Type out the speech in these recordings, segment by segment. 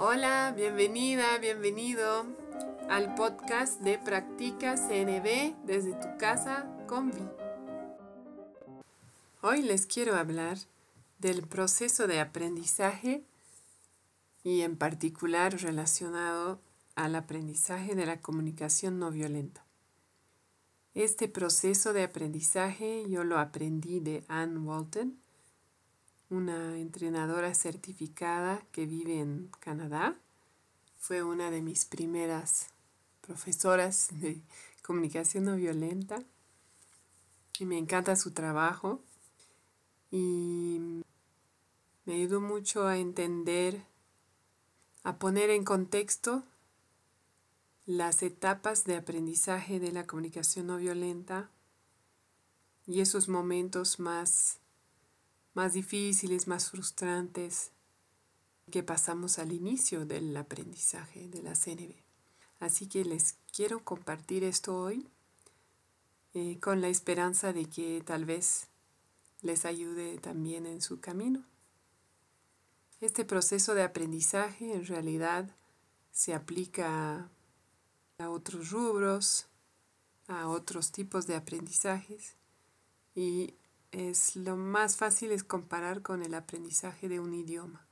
Hola, bienvenida, bienvenido al podcast de Practica CNB desde tu casa con Vi. Hoy les quiero hablar del proceso de aprendizaje y en particular relacionado al aprendizaje de la comunicación no violenta. Este proceso de aprendizaje yo lo aprendí de Anne Walton, una entrenadora certificada que vive en Canadá. Fue una de mis primeras profesoras de comunicación no violenta y me encanta su trabajo y me ayudó mucho a entender, a poner en contexto las etapas de aprendizaje de la comunicación no violenta y esos momentos más, más difíciles, más frustrantes que pasamos al inicio del aprendizaje de la CNB. Así que les quiero compartir esto hoy eh, con la esperanza de que tal vez les ayude también en su camino. Este proceso de aprendizaje en realidad se aplica a otros rubros, a otros tipos de aprendizajes y es lo más fácil es comparar con el aprendizaje de un idioma.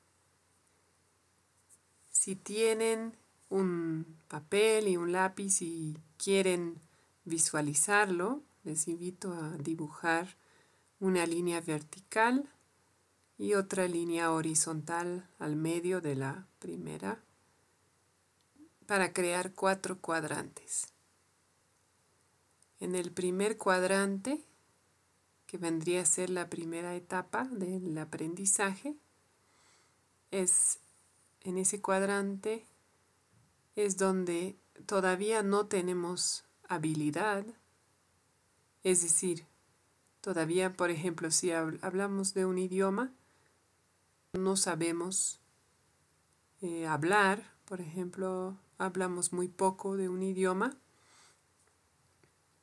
Si tienen un papel y un lápiz y quieren visualizarlo, les invito a dibujar una línea vertical y otra línea horizontal al medio de la primera para crear cuatro cuadrantes. En el primer cuadrante, que vendría a ser la primera etapa del aprendizaje, es en ese cuadrante es donde todavía no tenemos habilidad, es decir, todavía, por ejemplo, si hablamos de un idioma, no sabemos eh, hablar, por ejemplo, hablamos muy poco de un idioma,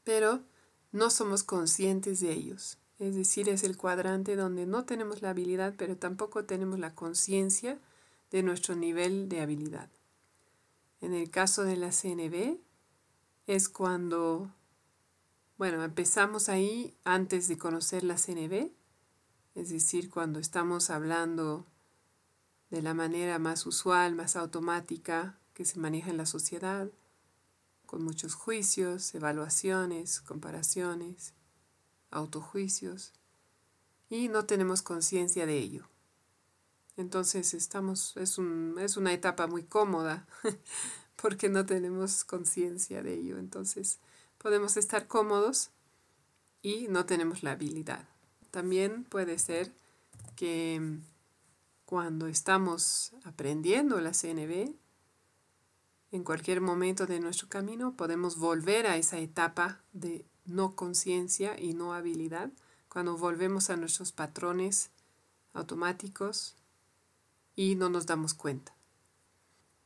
pero no somos conscientes de ellos. Es decir, es el cuadrante donde no tenemos la habilidad, pero tampoco tenemos la conciencia de nuestro nivel de habilidad. En el caso de la CNB, es cuando, bueno, empezamos ahí antes de conocer la CNB, es decir, cuando estamos hablando de la manera más usual, más automática, que se maneja en la sociedad, con muchos juicios, evaluaciones, comparaciones, autojuicios, y no tenemos conciencia de ello. Entonces estamos, es, un, es una etapa muy cómoda porque no tenemos conciencia de ello. Entonces podemos estar cómodos y no tenemos la habilidad. También puede ser que cuando estamos aprendiendo la CNB, en cualquier momento de nuestro camino podemos volver a esa etapa de no conciencia y no habilidad, cuando volvemos a nuestros patrones automáticos y no nos damos cuenta.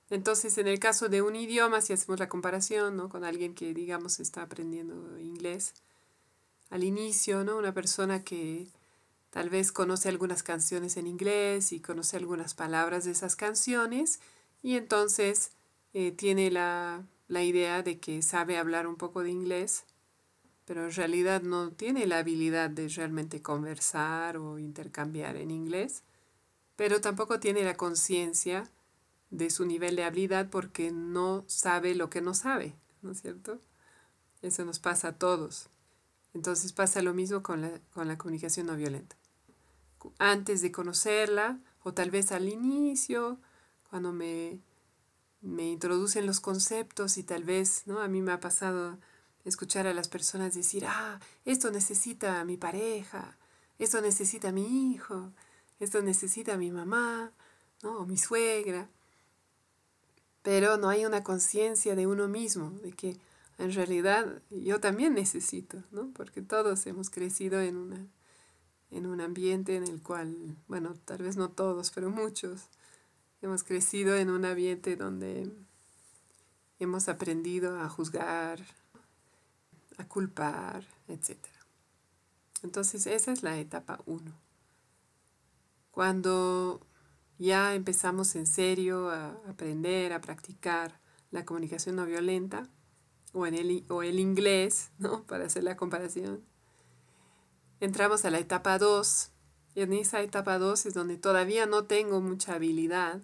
Entonces, en el caso de un idioma, si hacemos la comparación con alguien que, digamos, está aprendiendo inglés, al inicio, ¿no? una persona que tal vez conoce algunas canciones en inglés y conoce algunas palabras de esas canciones, y entonces eh, tiene la, la idea de que sabe hablar un poco de inglés, pero en realidad no tiene la habilidad de realmente conversar o intercambiar en inglés, pero tampoco tiene la conciencia de su nivel de habilidad porque no sabe lo que no sabe, ¿no es cierto? Eso nos pasa a todos. Entonces pasa lo mismo con la, con la comunicación no violenta. Antes de conocerla, o tal vez al inicio, cuando me me introducen los conceptos y tal vez, ¿no? A mí me ha pasado escuchar a las personas decir, ah, esto necesita mi pareja, esto necesita mi hijo, esto necesita mi mamá, ¿no? O mi suegra. Pero no hay una conciencia de uno mismo, de que en realidad yo también necesito, ¿no? Porque todos hemos crecido en, una, en un ambiente en el cual, bueno, tal vez no todos, pero muchos, Hemos crecido en un ambiente donde hemos aprendido a juzgar, a culpar, etc. Entonces esa es la etapa 1. Cuando ya empezamos en serio a aprender, a practicar la comunicación no violenta o, en el, o el inglés, ¿no? Para hacer la comparación. Entramos a la etapa 2. Y en esa etapa 2 es donde todavía no tengo mucha habilidad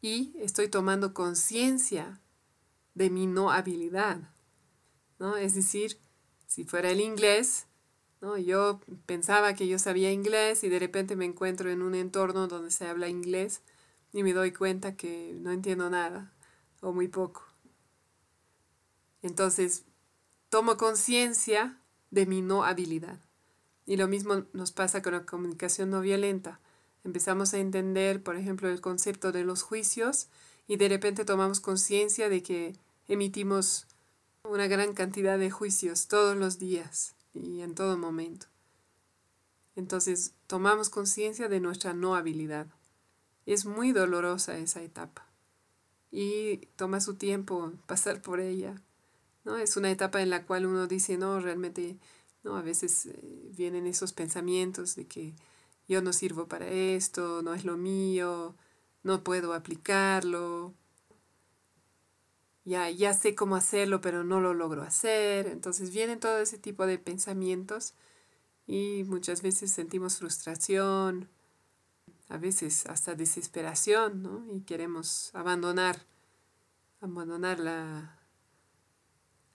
y estoy tomando conciencia de mi no habilidad. ¿No? Es decir, si fuera el inglés, ¿no? yo pensaba que yo sabía inglés y de repente me encuentro en un entorno donde se habla inglés y me doy cuenta que no entiendo nada o muy poco. Entonces, tomo conciencia de mi no habilidad. Y lo mismo nos pasa con la comunicación no violenta. Empezamos a entender, por ejemplo, el concepto de los juicios y de repente tomamos conciencia de que emitimos una gran cantidad de juicios todos los días y en todo momento. Entonces tomamos conciencia de nuestra no habilidad. Es muy dolorosa esa etapa y toma su tiempo pasar por ella. ¿no? Es una etapa en la cual uno dice, no, realmente, no, a veces eh, vienen esos pensamientos de que yo no sirvo para esto, no es lo mío, no puedo aplicarlo, ya, ya sé cómo hacerlo, pero no lo logro hacer. Entonces vienen todo ese tipo de pensamientos y muchas veces sentimos frustración, a veces hasta desesperación, ¿no? Y queremos abandonar, abandonar la,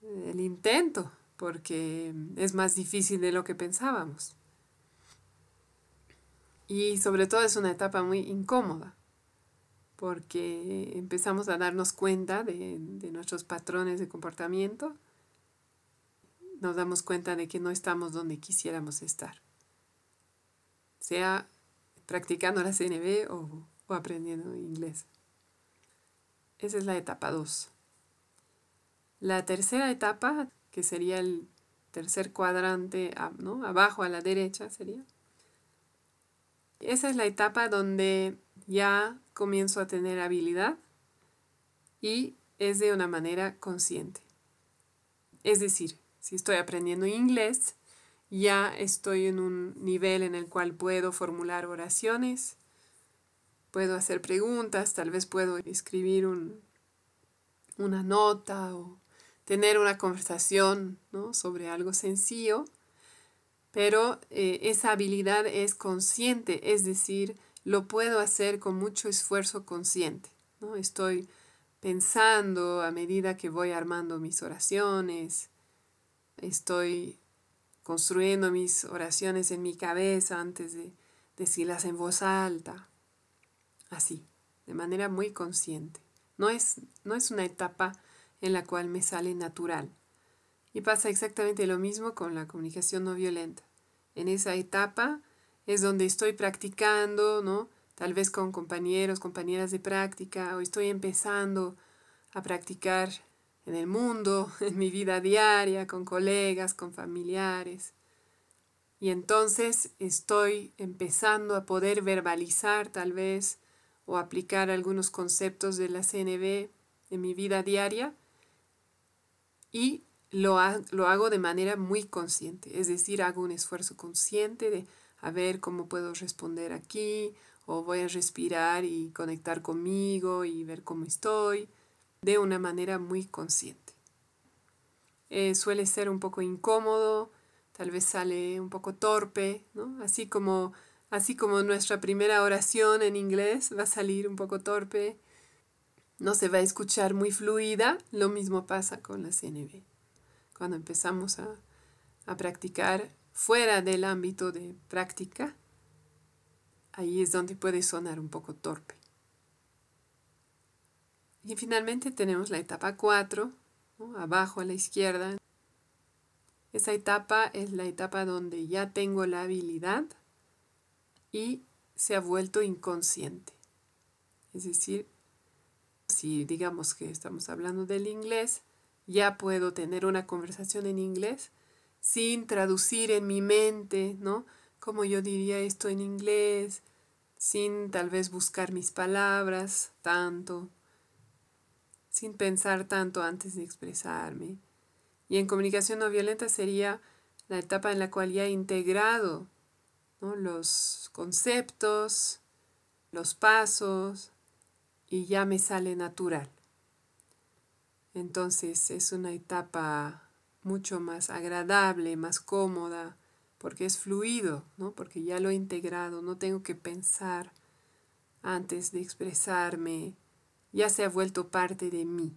el intento, porque es más difícil de lo que pensábamos. Y sobre todo es una etapa muy incómoda, porque empezamos a darnos cuenta de, de nuestros patrones de comportamiento, nos damos cuenta de que no estamos donde quisiéramos estar, sea practicando la CNB o, o aprendiendo inglés. Esa es la etapa 2. La tercera etapa, que sería el tercer cuadrante, ¿no? abajo a la derecha sería, esa es la etapa donde ya comienzo a tener habilidad y es de una manera consciente. Es decir, si estoy aprendiendo inglés, ya estoy en un nivel en el cual puedo formular oraciones, puedo hacer preguntas, tal vez puedo escribir una nota o tener una conversación sobre algo sencillo pero eh, esa habilidad es consciente, es decir, lo puedo hacer con mucho esfuerzo consciente. ¿no? Estoy pensando a medida que voy armando mis oraciones, estoy construyendo mis oraciones en mi cabeza antes de decirlas en voz alta, así, de manera muy consciente. No es, no es una etapa en la cual me sale natural. Y pasa exactamente lo mismo con la comunicación no violenta. En esa etapa es donde estoy practicando, ¿no? Tal vez con compañeros, compañeras de práctica, o estoy empezando a practicar en el mundo, en mi vida diaria, con colegas, con familiares. Y entonces estoy empezando a poder verbalizar tal vez o aplicar algunos conceptos de la CNB en mi vida diaria y lo, hago de manera muy consciente, es decir, hago un esfuerzo consciente de a ver cómo puedo responder aquí, o voy a respirar y conectar conmigo y ver cómo estoy, de una manera muy consciente. Eh, suele ser un poco incómodo, tal vez sale un poco torpe, ¿no? Así como, así como nuestra primera oración en inglés va a salir un poco torpe, no se va a escuchar muy fluida, lo mismo pasa con la CNB cuando empezamos a, practicar fuera del ámbito de práctica, ahí es donde puede sonar un poco torpe. Y finalmente tenemos la etapa 4, abajo a la izquierda. Esa etapa es la etapa donde ya tengo la habilidad y se ha vuelto inconsciente. Es decir, si digamos que estamos hablando del inglés, ya puedo tener una conversación en inglés sin traducir en mi mente, ¿no? Como yo diría esto en inglés, sin tal vez buscar mis palabras tanto, sin pensar tanto antes de expresarme. Y en comunicación no violenta sería la etapa en la cual ya he integrado los conceptos, los pasos y ya me sale natural. Entonces es una etapa mucho más agradable, más cómoda, porque es fluido, ¿no? porque ya lo he integrado, no tengo que pensar antes de expresarme, ya se ha vuelto parte de mí.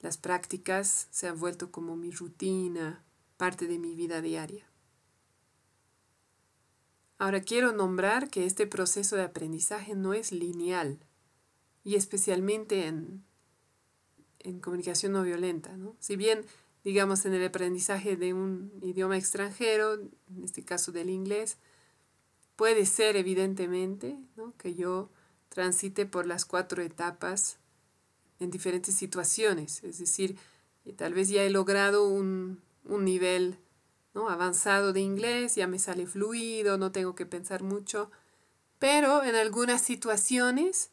Las prácticas se han vuelto como mi rutina, parte de mi vida diaria. Ahora quiero nombrar que este proceso de aprendizaje no es lineal y especialmente en, en comunicación no violenta. ¿no? Si bien, digamos, en el aprendizaje de un idioma extranjero, en este caso del inglés, puede ser evidentemente ¿no? que yo transite por las cuatro etapas en diferentes situaciones. Es decir, tal vez ya he logrado un, un nivel ¿no? avanzado de inglés, ya me sale fluido, no tengo que pensar mucho, pero en algunas situaciones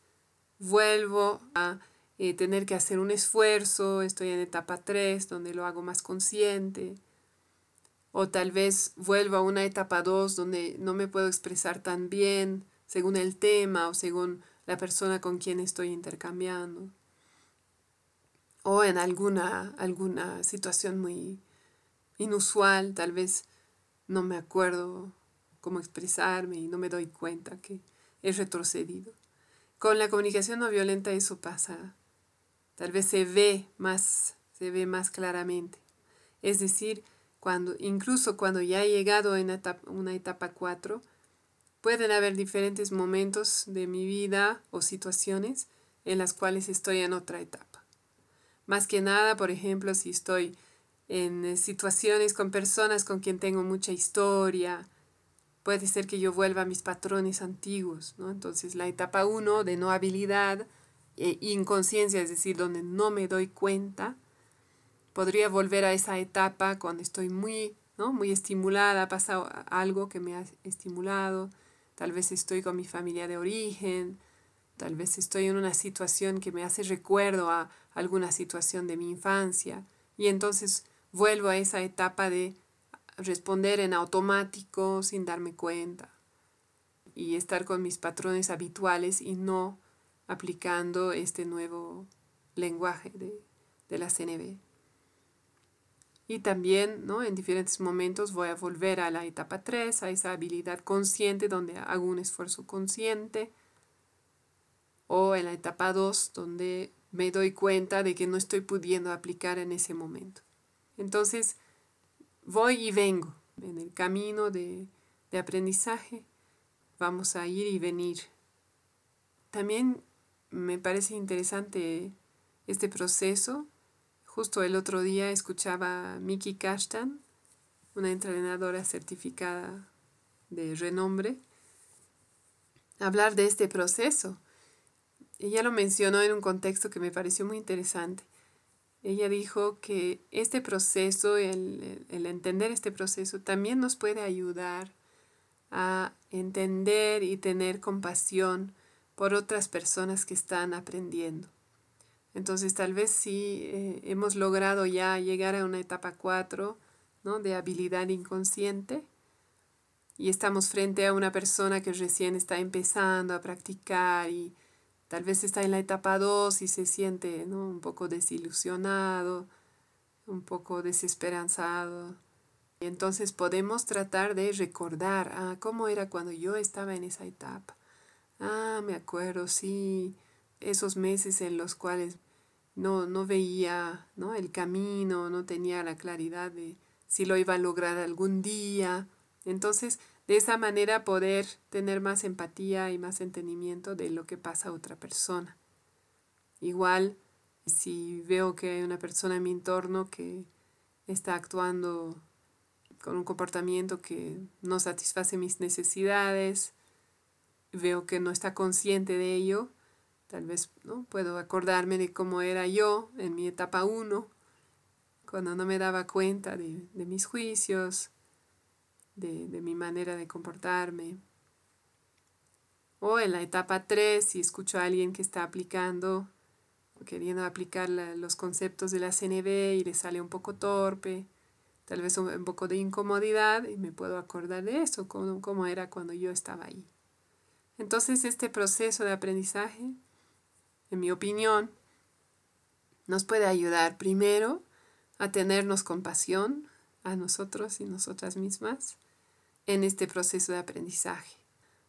vuelvo a eh, tener que hacer un esfuerzo, estoy en etapa 3 donde lo hago más consciente, o tal vez vuelvo a una etapa 2 donde no me puedo expresar tan bien según el tema o según la persona con quien estoy intercambiando. O en alguna, alguna situación muy inusual, tal vez no me acuerdo cómo expresarme y no me doy cuenta que he retrocedido. Con la comunicación no violenta eso pasa. Tal vez se ve más, se ve más claramente. Es decir, cuando, incluso cuando ya he llegado a una etapa 4, pueden haber diferentes momentos de mi vida o situaciones en las cuales estoy en otra etapa. Más que nada, por ejemplo, si estoy en eh, situaciones con personas con quien tengo mucha historia, puede ser que yo vuelva a mis patrones antiguos, ¿no? Entonces la etapa 1 de no habilidad e inconsciencia, es decir, donde no me doy cuenta, podría volver a esa etapa cuando estoy muy, ¿no? muy estimulada, ha pasado algo que me ha estimulado, tal vez estoy con mi familia de origen, tal vez estoy en una situación que me hace recuerdo a alguna situación de mi infancia y entonces vuelvo a esa etapa de responder en automático sin darme cuenta y estar con mis patrones habituales y no aplicando este nuevo lenguaje de, de la CNB. Y también ¿no? en diferentes momentos voy a volver a la etapa 3, a esa habilidad consciente donde hago un esfuerzo consciente, o en la etapa 2 donde me doy cuenta de que no estoy pudiendo aplicar en ese momento. Entonces, voy y vengo en el camino de, aprendizaje. Vamos a ir y venir. También me parece interesante este proceso. Justo el otro día escuchaba a Miki Kashtan, una entrenadora certificada de renombre, hablar de este proceso. Ella lo mencionó en un contexto que me pareció muy interesante. Ella dijo que este proceso, el, entender este proceso, también nos puede ayudar a entender y tener compasión por otras personas que están aprendiendo. Entonces tal vez si eh, hemos logrado ya llegar a una etapa 4 ¿no? de habilidad inconsciente y estamos frente a una persona que recién está empezando a practicar y Tal vez está en la etapa 2 y se siente un poco desilusionado, un poco desesperanzado. Y entonces podemos tratar de recordar, ah, cómo era cuando yo estaba en esa etapa. Ah, me acuerdo, sí, esos meses en los cuales no, no veía ¿no? el camino, no tenía la claridad de si lo iba a lograr algún día. Entonces de esa manera poder tener más empatía y más entendimiento de lo que pasa a otra persona. Igual, si veo que hay una persona en mi entorno que está actuando con un comportamiento que no satisface mis necesidades, veo que no está consciente de ello, tal vez ¿no? puedo acordarme de cómo era yo en mi etapa 1, cuando no me daba cuenta de, mis juicios, de, mi manera de comportarme. O en la etapa 3, si escucho a alguien que está aplicando, queriendo aplicar los conceptos de la CNB y le sale un poco torpe, tal vez un, poco de incomodidad, y me puedo acordar de eso, cómo, cómo era cuando yo estaba ahí. Entonces este proceso de aprendizaje, en mi opinión, nos puede ayudar primero a tenernos compasión a nosotros y nosotras mismas en este proceso de aprendizaje.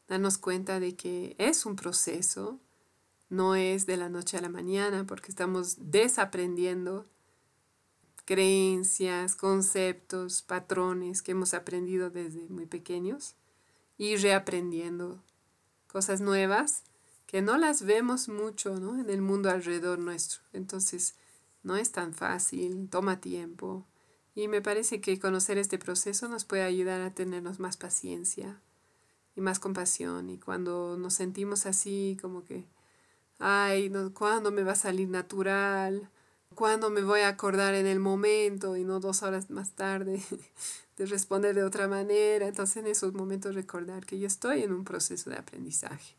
Darnos cuenta de que es un proceso, no es de la noche a la mañana, porque estamos desaprendiendo creencias, conceptos, patrones que hemos aprendido desde muy pequeños y reaprendiendo cosas nuevas que no las vemos mucho en el mundo alrededor nuestro. Entonces, no es tan fácil, toma tiempo. Y me parece que conocer este proceso nos puede ayudar a tenernos más paciencia y más compasión. Y cuando nos sentimos así, como que, ay, ¿cuándo me va a salir natural? ¿Cuándo me voy a acordar en el momento y no dos horas más tarde de responder de otra manera? Entonces en esos momentos recordar que yo estoy en un proceso de aprendizaje.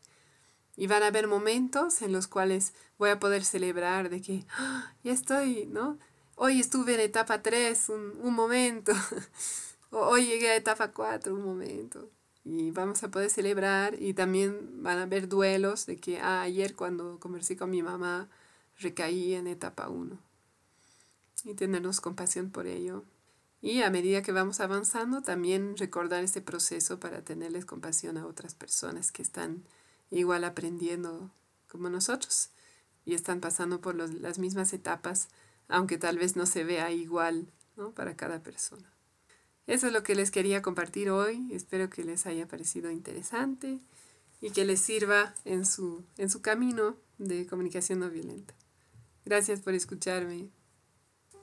Y van a haber momentos en los cuales voy a poder celebrar de que ¡ah! ya estoy, ¿no? Hoy estuve en etapa 3 un, un momento. Hoy llegué a etapa 4 un momento. Y vamos a poder celebrar y también van a haber duelos de que ah, ayer cuando conversé con mi mamá recaí en etapa 1 y tenernos compasión por ello. Y a medida que vamos avanzando, también recordar este proceso para tenerles compasión a otras personas que están igual aprendiendo como nosotros y están pasando por las mismas etapas, aunque tal vez no se vea igual para cada persona. Eso es lo que les quería compartir hoy. Espero que les haya parecido interesante y que les sirva en su, en su camino de comunicación no violenta. Gracias por escucharme.